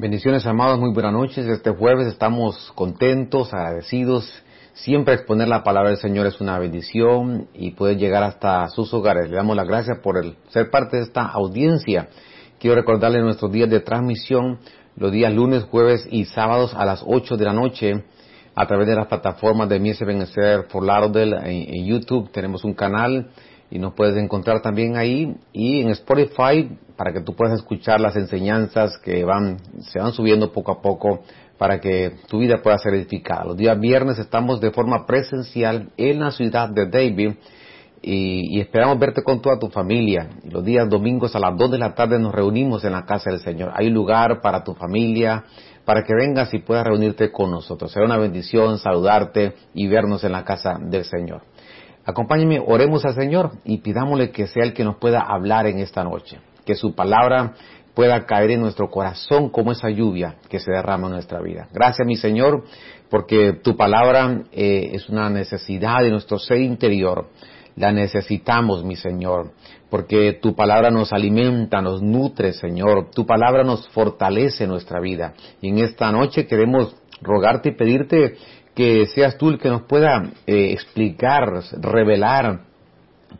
Bendiciones amados, muy buenas noches. Este jueves estamos contentos, agradecidos. Siempre exponer la palabra del Señor es una bendición y puede llegar hasta sus hogares. Le damos las gracias por el, ser parte de esta audiencia. Quiero recordarle nuestros días de transmisión, los días lunes, jueves y sábados a las 8 de la noche a través de las plataformas de Mies Benecer for Lauderdale en, en YouTube. Tenemos un canal y nos puedes encontrar también ahí y en Spotify para que tú puedas escuchar las enseñanzas que van se van subiendo poco a poco para que tu vida pueda ser edificada. Los días viernes estamos de forma presencial en la ciudad de David y, esperamos verte con toda tu familia. los días domingos a las 2 de la tarde nos reunimos en la casa del Señor. Hay lugar para tu familia, para que vengas y puedas reunirte con nosotros. Será una bendición saludarte y vernos en la casa del Señor. Acompáñenme, oremos al Señor y pidámosle que sea el que nos pueda hablar en esta noche, que su palabra pueda caer en nuestro corazón como esa lluvia que se derrama en nuestra vida. Gracias, mi Señor, porque tu palabra eh, es una necesidad de nuestro ser interior. La necesitamos, mi Señor, porque tu palabra nos alimenta, nos nutre, Señor. Tu palabra nos fortalece nuestra vida. Y en esta noche queremos rogarte y pedirte que seas tú el que nos pueda eh, explicar, revelar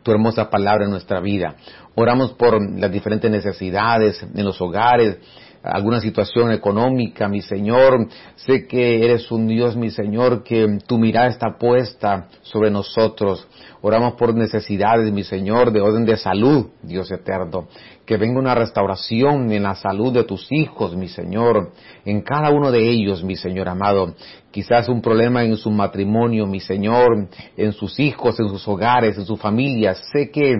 tu hermosa palabra en nuestra vida. Oramos por las diferentes necesidades en los hogares, alguna situación económica, mi Señor. Sé que eres un Dios, mi Señor, que tu mirada está puesta sobre nosotros. Oramos por necesidades, mi Señor, de orden de salud, Dios eterno. Que venga una restauración en la salud de tus hijos, mi Señor. En cada uno de ellos, mi Señor amado. Quizás un problema en su matrimonio, mi Señor, en sus hijos, en sus hogares, en sus familias. Sé que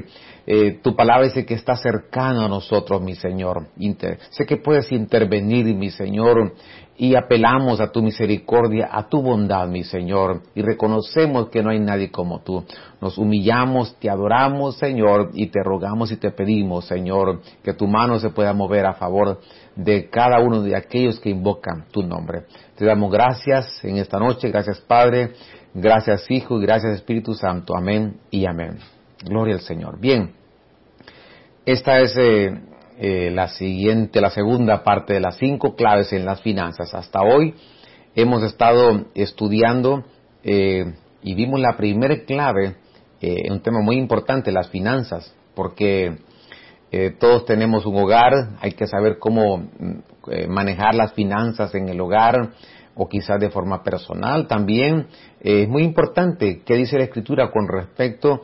eh, tu palabra dice que está cercano a nosotros, mi Señor. sé que puedes intervenir, mi Señor, y apelamos a tu misericordia, a tu bondad, mi Señor, y reconocemos que no hay nadie como tú. Nos humillamos, te adoramos, Señor, y te rogamos y te pedimos, Señor, que tu mano se pueda mover a favor de cada uno de aquellos que invocan tu nombre. Te damos gracias en esta noche, gracias Padre, gracias Hijo y gracias Espíritu Santo. Amén y amén. Gloria al Señor. Bien, esta es eh, eh, la siguiente, la segunda parte de las cinco claves en las finanzas. Hasta hoy hemos estado estudiando eh, y vimos la primera clave, un tema muy importante, las finanzas, porque todos tenemos un hogar, hay que saber cómo mm, manejar las finanzas en el hogar o quizás de forma personal también. es muy importante qué dice la escritura con respecto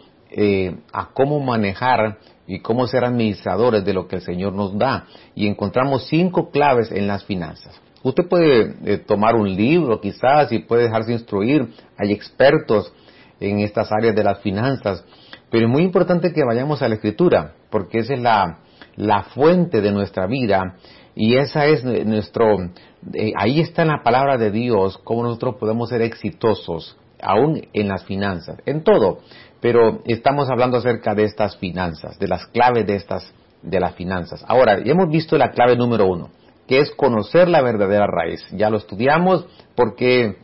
a cómo manejar y cómo ser administradores de lo que el Señor nos da. Y encontramos cinco claves en las finanzas. Usted puede eh, tomar un libro quizás y puede dejarse instruir. Hay expertos en estas áreas de las finanzas. Pero es muy importante que vayamos a la escritura, porque esa es la, fuente de nuestra vida y esa es nuestro, eh, ahí está la palabra de Dios, cómo nosotros podemos ser exitosos, aún en las finanzas, en todo. Pero estamos hablando acerca de estas finanzas, de las claves de estas, de las finanzas. Ahora, ya hemos visto la clave número uno, que es conocer la verdadera raíz. Ya lo estudiamos porque,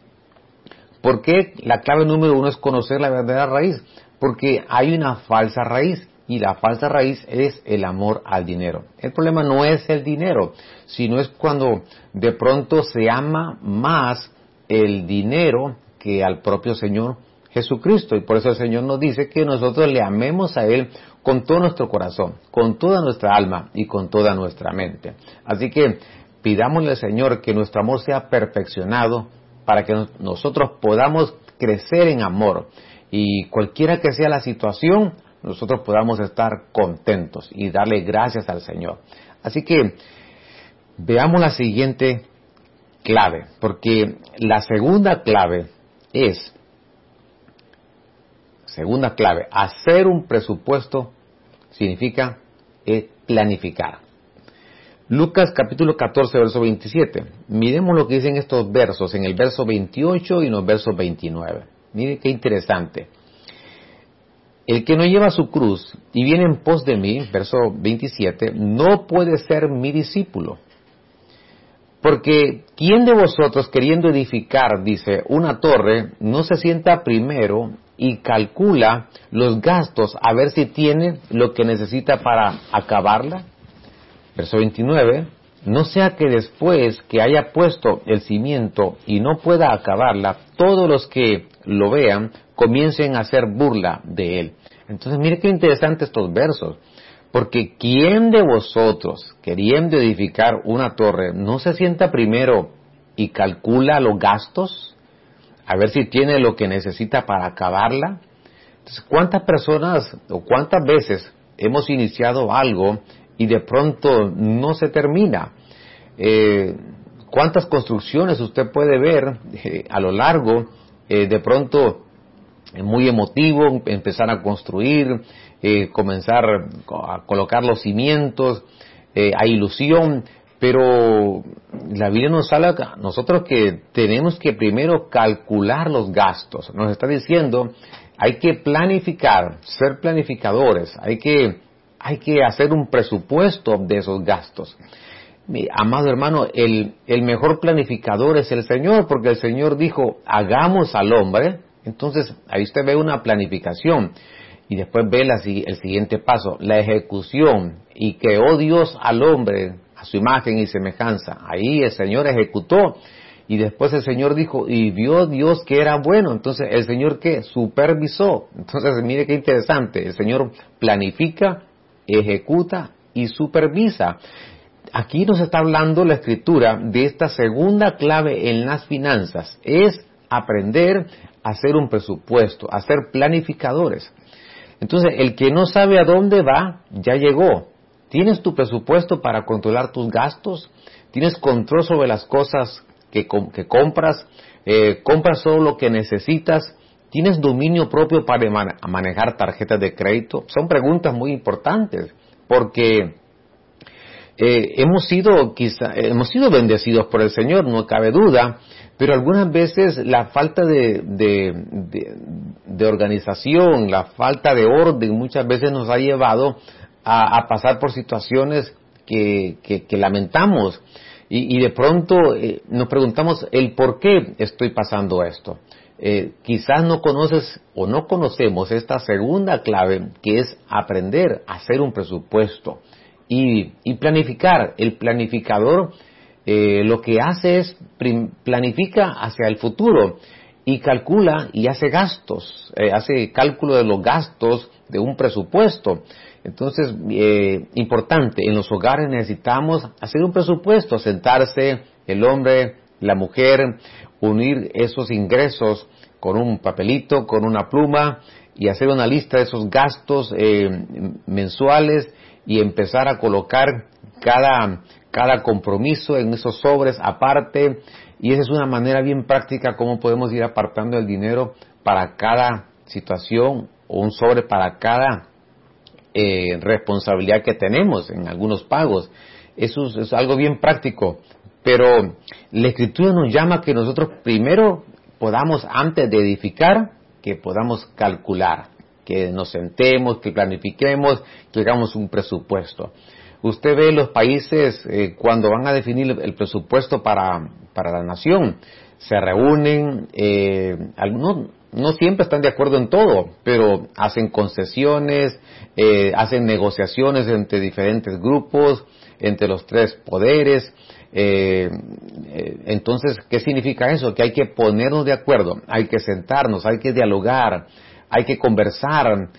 porque la clave número uno es conocer la verdadera raíz. Porque hay una falsa raíz y la falsa raíz es el amor al dinero. El problema no es el dinero, sino es cuando de pronto se ama más el dinero que al propio Señor Jesucristo. Y por eso el Señor nos dice que nosotros le amemos a Él con todo nuestro corazón, con toda nuestra alma y con toda nuestra mente. Así que pidámosle al Señor que nuestro amor sea perfeccionado para que nosotros podamos crecer en amor y cualquiera que sea la situación, nosotros podamos estar contentos y darle gracias al Señor. Así que veamos la siguiente clave, porque la segunda clave es Segunda clave, hacer un presupuesto significa eh, planificar. Lucas capítulo 14, verso 27. Miremos lo que dicen estos versos en el verso 28 y en los versos 29. Miren qué interesante. El que no lleva su cruz y viene en pos de mí, verso 27, no puede ser mi discípulo. Porque ¿quién de vosotros queriendo edificar, dice, una torre, no se sienta primero y calcula los gastos a ver si tiene lo que necesita para acabarla. Verso 29. no sea que después que haya puesto el cimiento y no pueda acabarla, todos los que lo vean comiencen a hacer burla de él. Entonces, mire qué interesante estos versos. Porque ¿quién de vosotros, queriendo edificar una torre, no se sienta primero y calcula los gastos? A ver si tiene lo que necesita para acabarla. Entonces, ¿cuántas personas o cuántas veces hemos iniciado algo y de pronto no se termina? Eh, ¿Cuántas construcciones usted puede ver eh, a lo largo? Eh, de pronto muy emotivo, empezar a construir, comenzar a colocar los cimientos, a ilusión, pero la Biblia nos habla nosotros que tenemos que primero calcular los gastos. Nos está diciendo, hay que planificar, ser planificadores, hay que, hay que hacer un presupuesto de esos gastos. amado hermano, el, el mejor planificador es el Señor, porque el Señor dijo, hagamos al hombre entonces, ahí usted ve una planificación y después ve el siguiente paso, la ejecución y creó Dios al hombre a su imagen y semejanza. Ahí el Señor ejecutó y después el Señor dijo, y vio Dios que era bueno. Entonces, el Señor que supervisó. Entonces, mire qué interesante. El Señor planifica, ejecuta y supervisa. Aquí nos está hablando la escritura de esta segunda clave en las finanzas. Es aprender hacer un presupuesto, a ser planificadores. Entonces, el que no sabe a dónde va, ya llegó. ¿Tienes tu presupuesto para controlar tus gastos? ¿Tienes control sobre las cosas que, compras? Eh, ¿Compras solo lo que necesitas? ¿Tienes dominio propio para manejar tarjetas de crédito? Son preguntas muy importantes porque eh, hemos sido quizá, hemos sido bendecidos por el Señor, no cabe duda, pero algunas veces la falta de, de, organización, la falta de orden muchas veces nos ha llevado a, pasar por situaciones que, lamentamos y, de pronto eh, nos preguntamos el por qué estoy pasando esto. Eh, quizás no conoces o no conocemos esta segunda clave que es aprender a hacer un presupuesto y, y planificar. El planificador eh, lo que hace es planifica hacia el futuro y calcula y hace gastos, eh, hace cálculo de los gastos de un presupuesto. Entonces, eh, importante, en los hogares necesitamos hacer un presupuesto, sentarse el hombre, la mujer, unir esos ingresos con un papelito, con una pluma y hacer una lista de esos gastos mensuales y empezar a colocar cada, cada compromiso en esos sobres aparte. Y esa es una manera bien práctica cómo podemos ir apartando el dinero para cada situación o un sobre para cada eh, responsabilidad que tenemos en algunos pagos. Eso es, algo bien práctico, pero la escritura nos llama a que nosotros primero podamos, antes de edificar, que podamos calcular, que nos sentemos, que planifiquemos, que hagamos un presupuesto. Usted ve los países eh, cuando van a definir el presupuesto para, para la nación, se reúnen, eh, algunos no siempre están de acuerdo en todo, pero hacen concesiones, eh, hacen negociaciones entre diferentes grupos, entre los tres poderes. entonces, ¿qué significa eso? Que hay que ponernos de acuerdo, hay que sentarnos, hay que dialogar, hay que conversar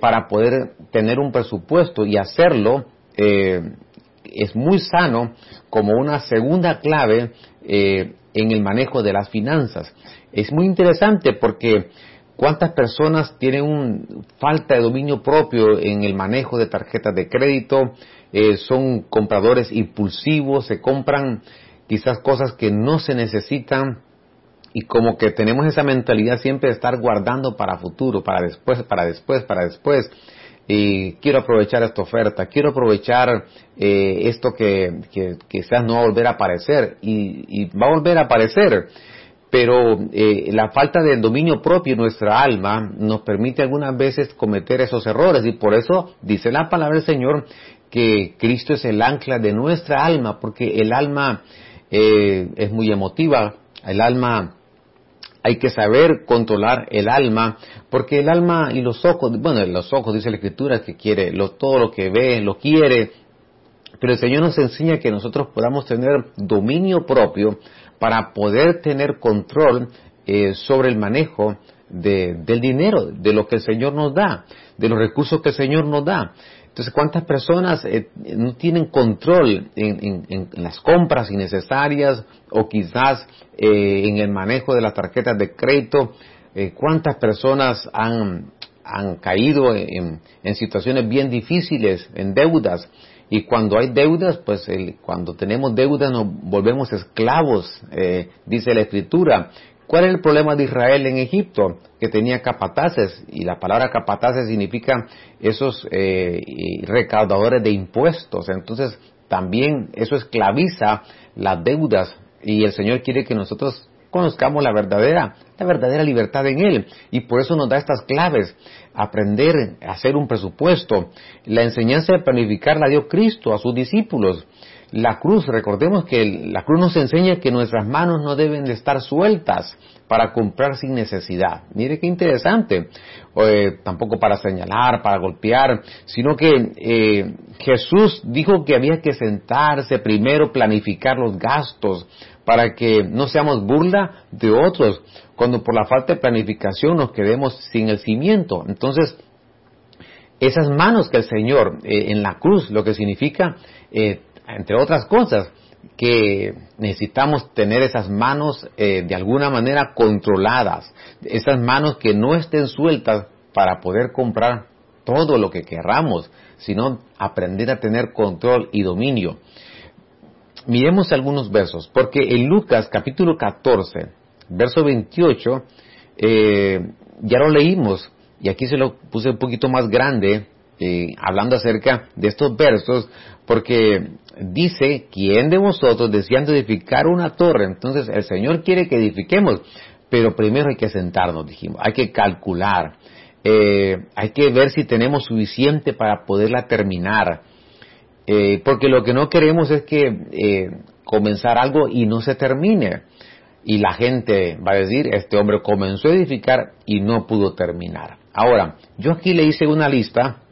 para poder tener un presupuesto y hacerlo eh, es muy sano como una segunda clave eh, en el manejo de las finanzas. Es muy interesante porque cuántas personas tienen un, falta de dominio propio en el manejo de tarjetas de crédito, eh, son compradores impulsivos, se compran quizás cosas que no se necesitan y como que tenemos esa mentalidad siempre de estar guardando para futuro, para después, para después, para después. Y quiero aprovechar esta oferta, quiero aprovechar eh, esto que, quizás no va a volver a aparecer y, va a volver a aparecer, pero eh, la falta de dominio propio en nuestra alma nos permite algunas veces cometer esos errores y por eso dice la palabra del Señor que Cristo es el ancla de nuestra alma, porque el alma eh, es muy emotiva, el alma hay que saber controlar el alma, porque el alma y los ojos, bueno, los ojos dice la escritura que quiere, todo lo que ve, lo quiere, Pero el Señor nos enseña que nosotros podamos tener dominio propio para poder tener control eh, sobre el manejo del dinero, de lo que el Señor nos da, de los recursos que el Señor nos da. Entonces, ¿cuántas personas eh, no tienen control en, las compras innecesarias o quizás eh, en el manejo de las tarjetas de crédito? ¿Cuántas personas han, han caído en, situaciones bien difíciles, en deudas? Y cuando hay deudas, pues cuando tenemos deudas nos volvemos esclavos, dice la Escritura. ¿Cuál es el problema de Israel en Egipto? Que tenía capataces, y la palabra capataces significa esos eh, recaudadores de impuestos. Entonces, también eso esclaviza las deudas, y el Señor quiere que nosotros conozcamos la verdadera, la verdadera libertad en Él. Y por eso nos da estas claves. Aprender a hacer un presupuesto. La enseñanza de planificar la dio Cristo a sus discípulos. La cruz, recordemos que la cruz nos enseña que nuestras manos no deben de estar sueltas para comprar sin necesidad. Mire qué interesante. Eh, tampoco para señalar, para golpear, sino que eh, Jesús dijo que había que sentarse primero, planificar los gastos para que no seamos burla de otros cuando por la falta de planificación nos quedemos sin el cimiento. Entonces, esas manos que el Señor eh, en la cruz, lo que significa entre otras cosas, que necesitamos tener esas manos eh, de alguna manera controladas, esas manos que no estén sueltas para poder comprar todo lo que querramos, sino aprender a tener control y dominio. Miremos algunos versos, porque en Lucas capítulo 14, verso 28, eh, ya lo leímos, y aquí se lo puse un poquito más grande, eh, hablando acerca de estos versos, porque dice, ¿quién de vosotros deseando edificar una torre? Entonces el Señor quiere que edifiquemos, pero primero hay que sentarnos, dijimos, hay que calcular, eh, hay que ver si tenemos suficiente para poderla terminar, eh, porque lo que no queremos es que comenzar algo y no se termine. Y la gente va a decir, este hombre comenzó a edificar y no pudo terminar. Ahora, yo aquí le hice una lista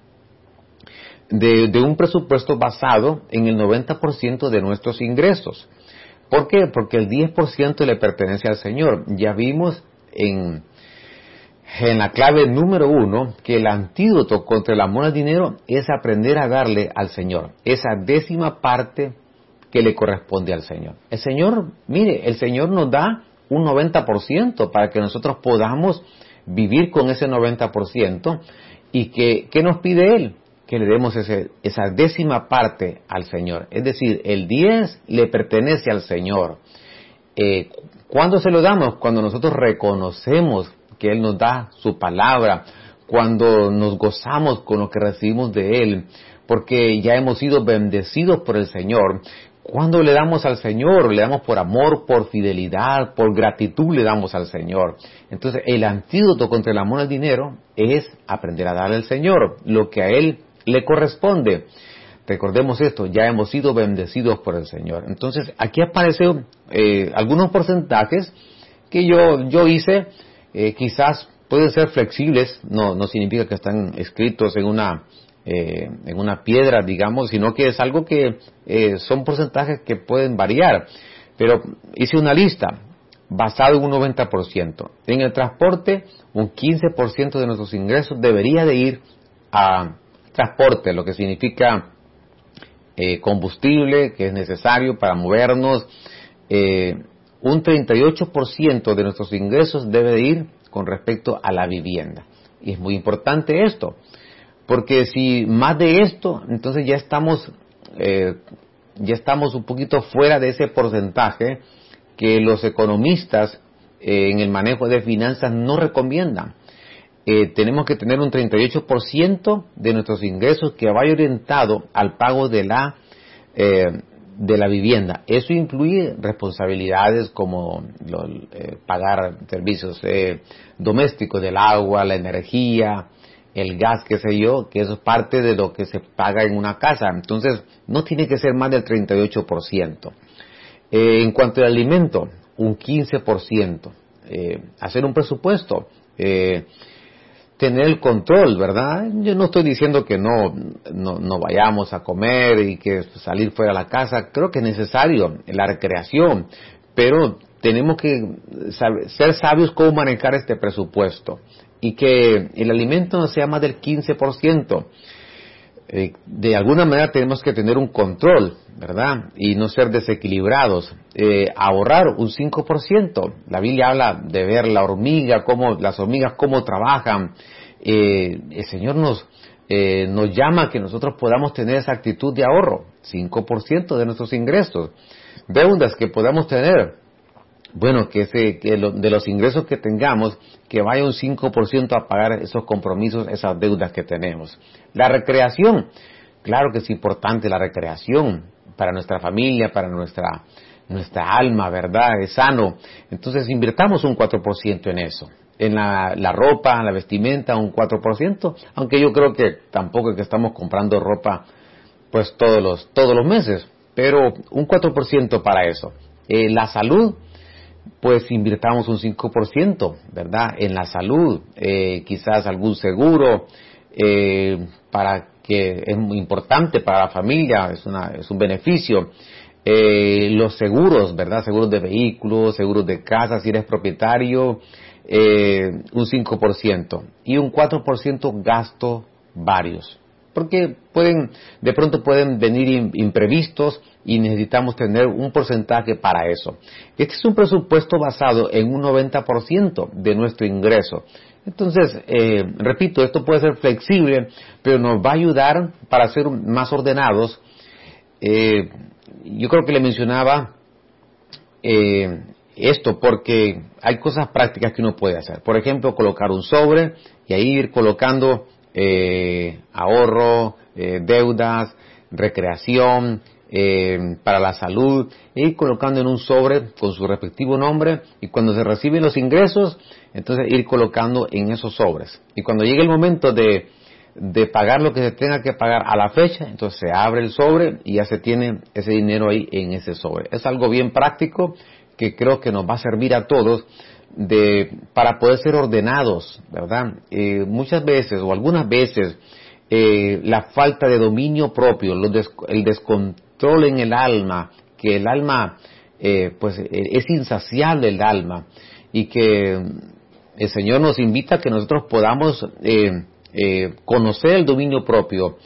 de, un presupuesto basado en el 90% de nuestros ingresos. ¿Por qué? Porque el 10% le pertenece al Señor. Ya vimos en, en la clave número uno que el antídoto contra el amor al dinero es aprender a darle al Señor esa décima parte que le corresponde al Señor. El Señor, mire, el Señor nos da un 90% para que nosotros podamos vivir con ese 90% y que, ¿qué nos pide Él? que le demos esa décima parte al Señor. Es decir, el 10 le pertenece al Señor. Eh, ¿Cuándo se lo damos? Cuando nosotros reconocemos que Él nos da su palabra, cuando nos gozamos con lo que recibimos de Él, porque ya hemos sido bendecidos por el Señor. Cuando le damos al Señor, le damos por amor, por fidelidad, por gratitud le damos al Señor. Entonces, el antídoto contra el amor al dinero es aprender a darle al Señor lo que a Él le corresponde. Recordemos esto, ya hemos sido bendecidos por el Señor. Entonces, aquí aparecen eh, algunos porcentajes que yo, yo hice, eh, quizás pueden ser flexibles, no, no significa que están escritos en una, eh, en una piedra, digamos, sino que es algo que son porcentajes que pueden variar. Pero hice una lista basado en un 90%. En el transporte, un 15% de nuestros ingresos debería de ir a transporte, lo que significa eh, combustible que es necesario para movernos. Eh, un 38% de nuestros ingresos debe de ir con respecto a la vivienda. Y es muy importante esto, porque si más de esto, entonces ya estamos, eh, ya estamos un poquito fuera de ese porcentaje que los economistas en el manejo de finanzas no recomiendan. Eh, tenemos que tener un 38% de nuestros ingresos que vaya orientado al pago de la, eh, de la vivienda. Eso incluye responsabilidades como eh, pagar servicios domésticos del agua, la energía, el gas, qué sé yo, que eso es parte de lo que se paga en una casa. Entonces, no tiene que ser más del 38%. en cuanto al alimento, un 15%. hacer un presupuesto tener el control, ¿verdad? Yo no estoy diciendo que no, no, vayamos a comer y que salir fuera de la casa, creo que es necesario la recreación, pero tenemos que ser sabios cómo manejar este presupuesto y que el alimento no sea más del 15%. Eh, de alguna manera tenemos que tener un control, ¿verdad? Y no ser desequilibrados. Eh, ahorrar un 5%. La Biblia habla de ver la hormiga, cómo, las hormigas cómo trabajan. Eh, el Señor nos, nos llama a que nosotros podamos tener esa actitud de ahorro, 5% de nuestros ingresos. Deudas que podamos tener, bueno, que, ese, que de los ingresos que tengamos, que vaya un 5% a pagar esos compromisos, esas deudas que tenemos. La recreación, claro que es importante la recreación para nuestra familia, para nuestra, nuestra alma, ¿verdad? Es sano. Entonces invirtamos un 4% en eso. En la, la ropa, en la vestimenta, un 4%, aunque yo creo que tampoco es que estamos comprando ropa pues todos los, todos los meses, pero un 4% para eso. Eh, la salud, pues invirtamos un 5%, ¿verdad? En la salud, eh, quizás algún seguro, eh, para que es muy importante para la familia, es, una, es un beneficio. Eh, los seguros, ¿verdad? Seguros de vehículos, seguros de casa, si eres propietario, un 5%. Y un 4% gasto varios. Porque pueden, de pronto pueden venir imprevistos y necesitamos tener un porcentaje para eso. Este es un presupuesto basado en un 90% de nuestro ingreso. Entonces, eh, repito, esto puede ser flexible, pero nos va a ayudar para ser más ordenados. Eh, yo creo que le mencionaba eh, esto porque hay cosas prácticas que uno puede hacer. Por ejemplo, colocar un sobre y ahí ir colocando ahorro, deudas, recreación, eh, para la salud, ir colocando en un sobre con su respectivo nombre y cuando se reciben los ingresos, entonces ir colocando en esos sobres. Y cuando llegue el momento de, de pagar lo que se tenga que pagar a la fecha, entonces se abre el sobre y ya se tiene ese dinero ahí en ese sobre. Es algo bien práctico que creo que nos va a servir a todos de, para poder ser ordenados, ¿verdad? Eh, muchas veces o algunas veces eh, la falta de dominio propio, el descontrol, en el alma, que el alma, eh, pues eh, es insaciable el alma y que el Señor nos invita a que nosotros podamos conocer el dominio propio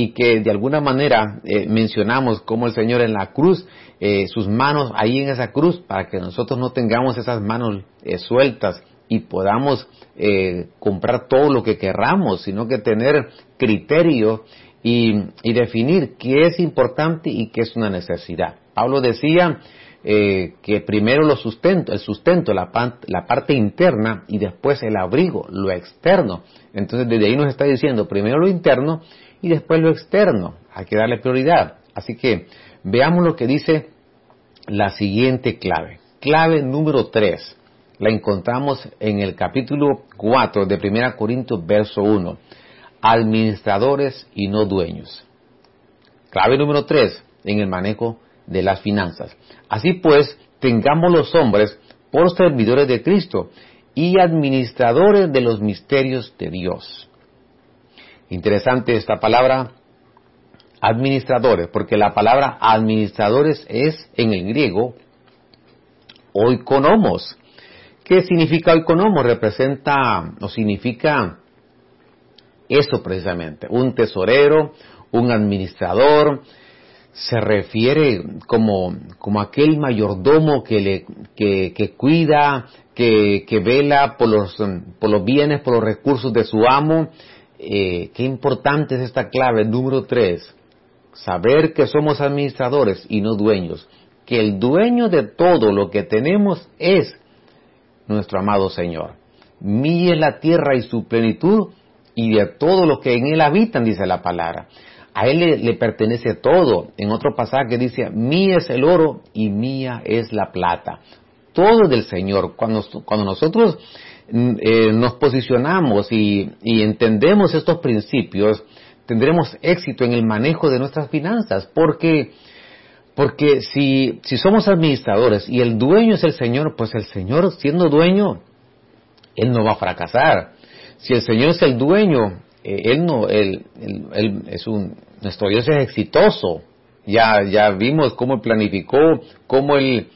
y que de alguna manera mencionamos como el Señor en la cruz, sus manos ahí en esa cruz, para que nosotros no tengamos esas manos sueltas y podamos comprar todo lo que querramos, sino que tener criterio y, definir qué es importante y qué es una necesidad. Pablo decía eh, que primero lo sustento, el sustento, la, la, parte interna y después el abrigo, lo externo. Entonces desde ahí nos está diciendo primero lo interno y después lo externo. Hay que darle prioridad. Así que veamos lo que dice la siguiente clave. Clave número 3. La encontramos en el capítulo 4 de 1 Corintios, verso 1 administradores y no dueños. Clave número tres en el manejo de las finanzas. Así pues, tengamos los hombres por servidores de Cristo y administradores de los misterios de Dios. Interesante esta palabra, administradores, porque la palabra administradores es en el griego oikonomos. ¿Qué significa oikonomos? Representa o significa eso precisamente, un tesorero, un administrador, se refiere como, como aquel mayordomo que, le, que, cuida, que, que, vela por los, por los bienes, por los recursos de su amo. Eh, qué importante es esta clave, número tres, saber que somos administradores y no dueños, que el dueño de todo lo que tenemos es nuestro amado Señor. Mía la tierra y su plenitud, y de todo lo que en él habitan, dice la palabra. A él le, pertenece todo. En otro pasaje dice, mía es el oro y mía es la plata. Todo es del Señor. Cuando, cuando nosotros eh, nos posicionamos y, entendemos estos principios, tendremos éxito en el manejo de nuestras finanzas, porque, porque si, si somos administradores y el dueño es el Señor, pues el Señor siendo dueño, Él no va a fracasar si el Señor es el dueño, eh, Él no, él, él, es un, nuestro Dios es exitoso. Ya, ya vimos cómo planificó, cómo Él,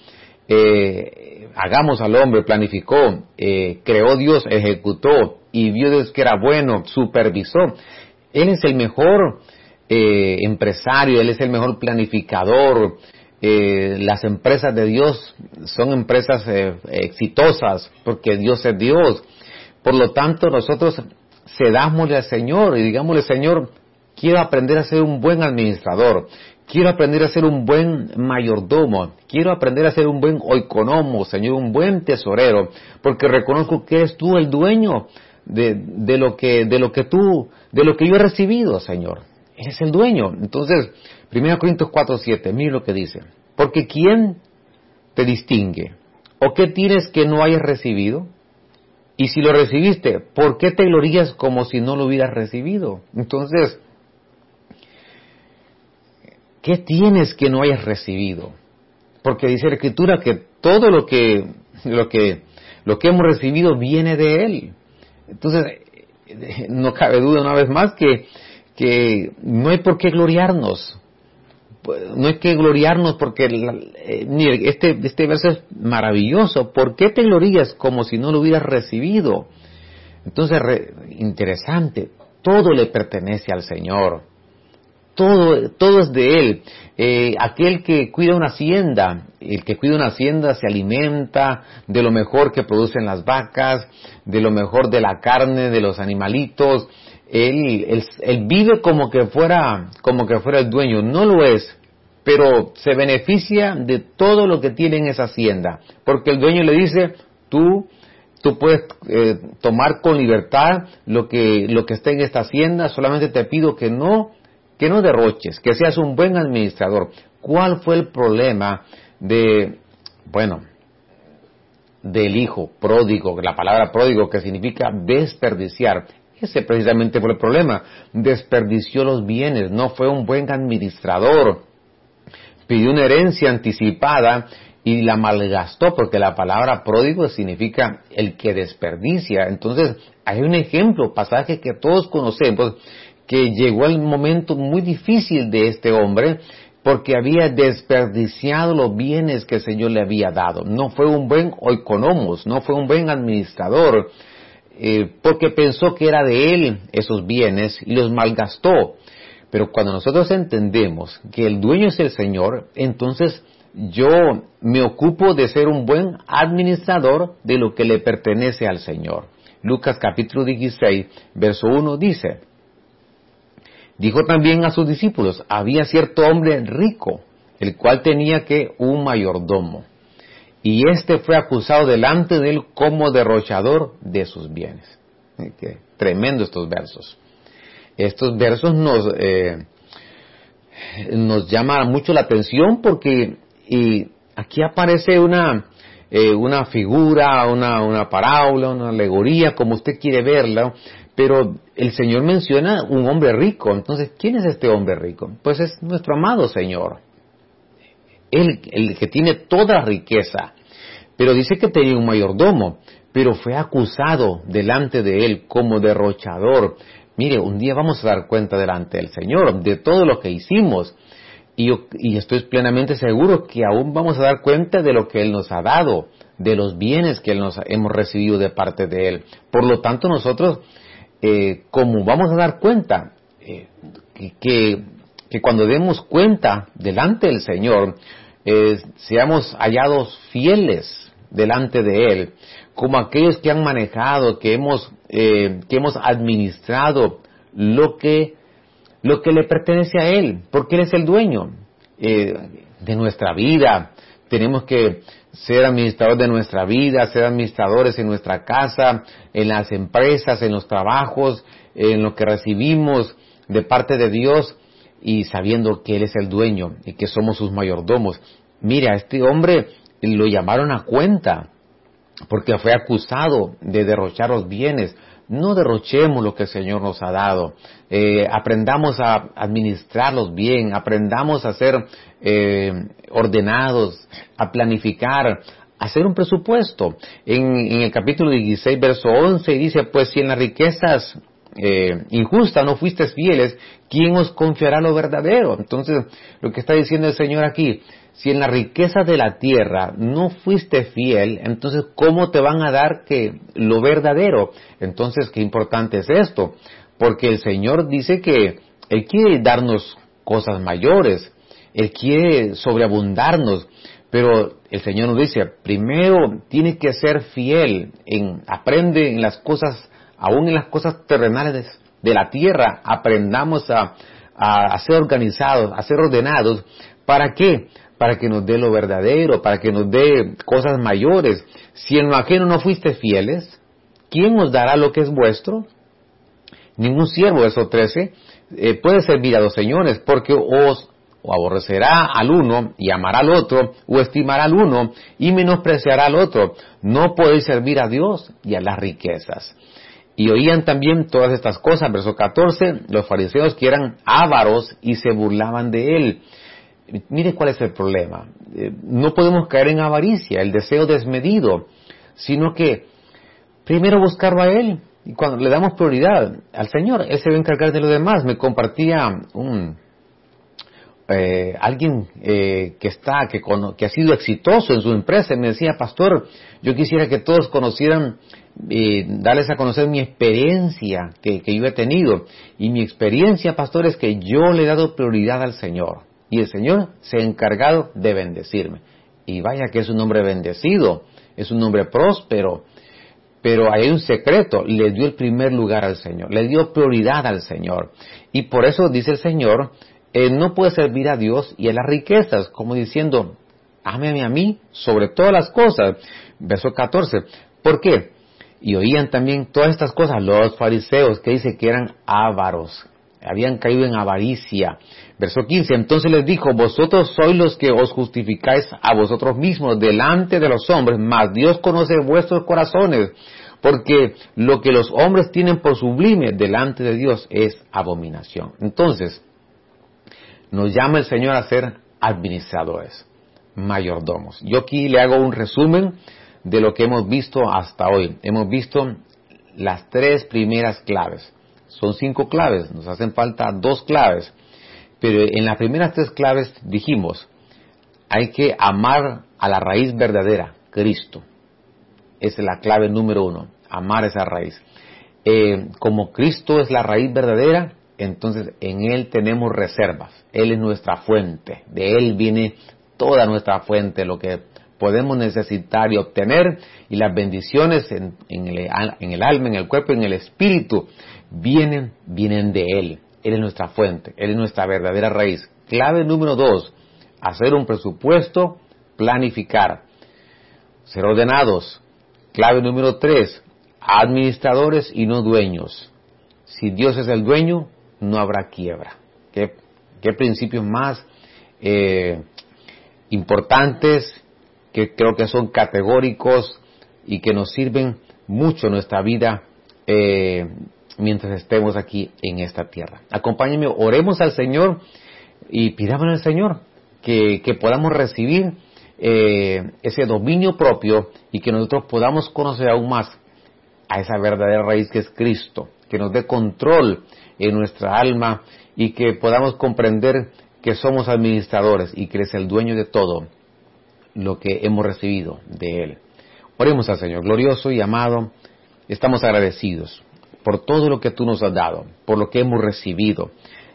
eh, hagamos al hombre, planificó, eh, creó Dios, ejecutó y vio Dios que era bueno, supervisó. Él es el mejor eh, empresario, Él es el mejor planificador. Eh, las empresas de Dios son empresas exitosas porque Dios es Dios. Por lo tanto, nosotros cedámosle al Señor y digámosle, Señor, quiero aprender a ser un buen administrador, quiero aprender a ser un buen mayordomo, quiero aprender a ser un buen oikonomo, Señor, un buen tesorero, porque reconozco que eres tú el dueño de, lo que, de lo que tú, de lo que yo he recibido, Señor. Eres el dueño. Entonces, 1 Corintios 4, 7, mire lo que dice. Porque ¿quién te distingue? ¿O qué tienes que no hayas recibido? Y si lo recibiste, ¿por qué te glorías como si no lo hubieras recibido? Entonces, ¿qué tienes que no hayas recibido? Porque dice la Escritura que todo lo que, lo que, lo que hemos recibido viene de Él. Entonces, no cabe duda una vez más que que no hay por qué gloriarnos. No hay que gloriarnos porque eh, este, este verso es maravilloso. ¿Por qué te glorías como si no lo hubieras recibido? Entonces, interesante, todo le pertenece al Señor. Todo, es de Él. Eh, aquel que cuida una hacienda, el que cuida una hacienda se alimenta de lo mejor que producen las vacas, de lo mejor de la carne, de los animalitos, él, él, vive como que fuera, como que fuera el dueño, no lo es, pero se beneficia de todo lo que tiene en esa hacienda, porque el dueño le dice, tú, tú puedes eh, tomar con libertad lo que, lo que está en esta hacienda, solamente te pido que no, que no derroches, que seas un buen administrador. ¿Cuál fue el problema de, bueno, del hijo pródigo, la palabra pródigo que significa desperdiciar. Ese precisamente fue el problema. Desperdició los bienes, no fue un buen administrador. Pidió una herencia anticipada y la malgastó, porque la palabra pródigo significa el que desperdicia. Entonces, hay un ejemplo, pasaje que todos conocemos, que llegó el momento muy difícil de este hombre, porque había desperdiciado los bienes que el Señor le había dado. No fue un buen oikonomos, no fue un buen administrador, eh, porque pensó que era de él esos bienes y los malgastó. Pero cuando nosotros entendemos que el dueño es el Señor, entonces yo me ocupo de ser un buen administrador de lo que le pertenece al Señor. Lucas capítulo 16, verso 1 dice, dijo también a sus discípulos, había cierto hombre rico, el cual tenía que un mayordomo y éste fue acusado delante de él como derrochador de sus bienes. Tremendo estos versos. Estos versos nos, eh, llaman mucho la atención porque y aquí aparece una, eh, una figura, una, una parábola, una alegoría, como usted quiere verla, pero el Señor menciona un hombre rico. Entonces, ¿quién es este hombre rico? Pues es nuestro amado Señor él, el que tiene toda riqueza. Pero dice que tenía un mayordomo, pero fue acusado delante de él como derrochador. Mire, un día vamos a dar cuenta delante del Señor de todo lo que hicimos. Y, y estoy plenamente seguro que aún vamos a dar cuenta de lo que Él nos ha dado, de los bienes que nos hemos recibido de parte de Él. Por lo tanto, nosotros, eh, como vamos a dar cuenta, eh, que, que cuando demos cuenta delante del Señor, eh, seamos hallados fieles delante de Él, como aquellos que han manejado, que hemos, que hemos administrado lo que, lo que le pertenece a Él, porque Él es el dueño de nuestra vida. Tenemos que ser administradores de nuestra vida, ser administradores en nuestra casa, en las empresas, en los trabajos, en lo que recibimos de parte de Dios y sabiendo que Él es el dueño y que somos sus mayordomos. Mira, este hombre lo llamaron a cuenta porque fue acusado de derrochar los bienes. No derrochemos lo que el Señor nos ha dado. Eh, aprendamos a administrarlos bien, aprendamos a ser eh, ordenados, a planificar, hacer un presupuesto. En, el capítulo 16, verso 11, dice, pues si en las riquezas eh, injustas no fuisteis fieles, ¿quién os confiará lo verdadero? Entonces, lo que está diciendo el Señor aquí, si en las riquezas de la tierra no fuiste fiel, entonces ¿cómo te van a dar que lo verdadero? Entonces, qué importante es esto, porque el Señor dice que Él quiere darnos cosas mayores, Él quiere sobreabundarnos, pero el Señor nos dice, primero tienes que ser fiel, en, aprende en las cosas, aún en las cosas terrenales de la tierra, aprendamos a, a, ser organizados, a ser ordenados. ¿Para qué? Para que nos dé lo verdadero, para que nos dé cosas mayores. Si en lo ajeno no fuiste fieles, ¿quién os dará lo que es vuestro? Ningún siervo, eso 13, eh, puede servir a dos señores, porque os aborrecerá al uno y amará al otro, o estimará al uno y menospreciará al otro. No podéis servir a Dios y a las riquezas. Y oían también todas estas cosas, verso 14, los fariseos que eran ávaros y se burlaban de él. Mire cuál es el problema. Eh, no podemos caer en avaricia, el deseo desmedido, sino que primero buscarlo a Él. Y cuando le damos prioridad al Señor, Él se va a encargar de lo demás. Me compartía un, eh, alguien eh, que está, que, que, ha sido exitoso en su empresa, me decía, pastor, yo quisiera que todos conocieran, eh, darles a conocer mi experiencia que, yo he tenido. Y mi experiencia, pastor, es que yo le he dado prioridad al Señor. Y el Señor se ha encargado de bendecirme. Y vaya que es un hombre bendecido, es un hombre próspero. Pero hay un secreto, le dio el primer lugar al Señor, le dio prioridad al Señor. Y por eso dice el Señor, eh, no puede servir a Dios y a las riquezas, como diciendo, ámeme a mí sobre todas las cosas. Verso 14. ¿Por qué? Y oían también todas estas cosas los fariseos que dice que eran ávaros, habían caído en avaricia. Verso 15, entonces les dijo, vosotros sois los que os justificáis a vosotros mismos delante de los hombres, mas Dios conoce vuestros corazones, porque lo que los hombres tienen por sublime delante de Dios es abominación. Entonces, nos llama el Señor a ser administradores, mayordomos. Yo aquí le hago un resumen de lo que hemos visto hasta hoy. Hemos visto las tres primeras claves. Son cinco claves, nos hacen falta dos claves. Pero en las primeras tres claves dijimos, hay que amar a la raíz verdadera, Cristo. Esa es la clave número uno, amar esa raíz. Eh, como Cristo es la raíz verdadera, entonces en Él tenemos reservas. Él es nuestra fuente. De Él viene toda nuestra fuente, lo que podemos necesitar y obtener, y las bendiciones en, el, alma, en el cuerpo, en el espíritu, vienen, vienen de Él. Él es nuestra fuente, Él es nuestra verdadera raíz. Clave número dos, hacer un presupuesto, planificar, ser ordenados. Clave número tres, administradores y no dueños. Si Dios es el dueño, no habrá quiebra. ¿Qué, principios más eh, importantes que creo que son categóricos y que nos sirven mucho en nuestra vida eh, mientras estemos aquí en esta tierra. Acompáñenme, oremos al Señor y pidámosle al Señor que, podamos recibir eh, ese dominio propio y que nosotros podamos conocer aún más a esa verdadera raíz que es Cristo, que nos dé control en nuestra alma y que podamos comprender que somos administradores y que es el dueño de todo lo que hemos recibido de Él. Oremos al Señor, glorioso y amado, estamos agradecidos por todo lo que tú nos has dado, por lo que hemos recibido.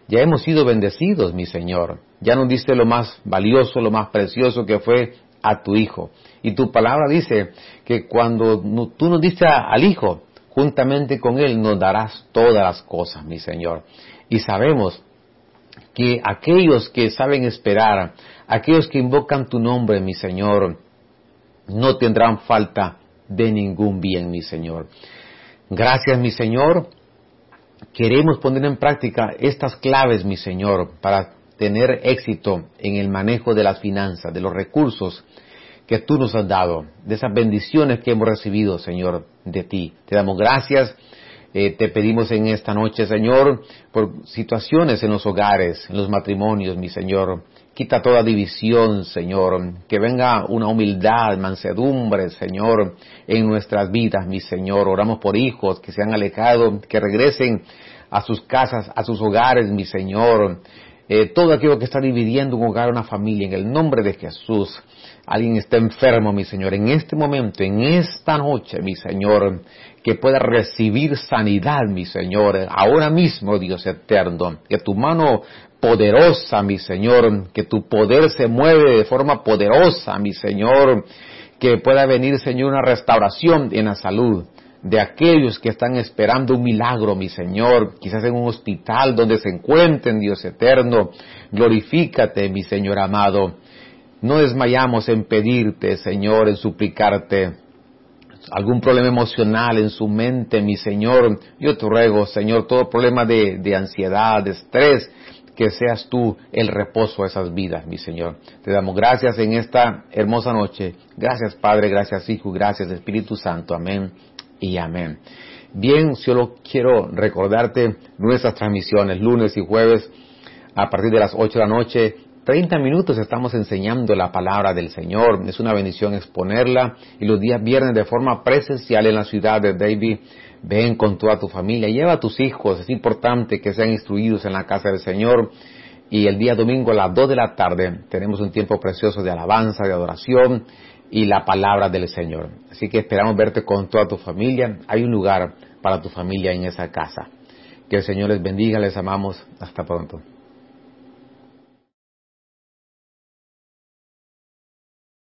Ya hemos sido bendecidos, mi Señor. Ya nos diste lo más valioso, lo más precioso que fue a tu Hijo. Y tu palabra dice que cuando tú nos diste al Hijo, juntamente con Él nos darás todas las cosas, mi Señor. Y sabemos que aquellos que saben esperar, aquellos que invocan tu nombre, mi Señor, no tendrán falta de ningún bien, mi Señor. Gracias, mi Señor. Queremos poner en práctica estas claves, mi Señor, para tener éxito en el manejo de las finanzas, de los recursos que tú nos has dado, de esas bendiciones que hemos recibido, Señor, de ti. Te damos gracias. Eh, te pedimos en esta noche, Señor, por situaciones en los hogares, en los matrimonios, mi Señor, Quita toda división, Señor. Que venga una humildad, mansedumbre, Señor, en nuestras vidas, mi Señor. Oramos por hijos que se han alejado, que regresen a sus casas, a sus hogares, mi Señor. Eh, todo aquello que está dividiendo un hogar, una familia, en el nombre de Jesús. Alguien está enfermo, mi Señor, en este momento, en esta noche, mi Señor, que pueda recibir sanidad, mi Señor, ahora mismo, Dios eterno, que tu mano poderosa, mi Señor, que tu poder se mueve de forma poderosa, mi Señor, que pueda venir, Señor, una restauración en la salud de aquellos que están esperando un milagro, mi Señor, quizás en un hospital donde se encuentren, Dios eterno. Glorifícate, mi Señor amado. No desmayamos en pedirte, Señor, en suplicarte algún problema emocional en su mente, mi Señor. Yo te ruego, Señor, todo problema de, de ansiedad, de estrés, que seas tú el reposo a esas vidas, mi Señor. Te damos gracias en esta hermosa noche. Gracias, Padre, gracias, Hijo, gracias, Espíritu Santo. Amén y amén. Bien, solo quiero recordarte nuestras transmisiones lunes y jueves a partir de las 8 de la noche. 30 minutos estamos enseñando la palabra del Señor. Es una bendición exponerla. Y los días viernes de forma presencial en la ciudad de David. Ven con toda tu familia. Lleva a tus hijos. Es importante que sean instruidos en la casa del Señor. Y el día domingo a las 2 de la tarde tenemos un tiempo precioso de alabanza, de adoración y la palabra del Señor. Así que esperamos verte con toda tu familia. Hay un lugar para tu familia en esa casa. Que el Señor les bendiga, les amamos. Hasta pronto.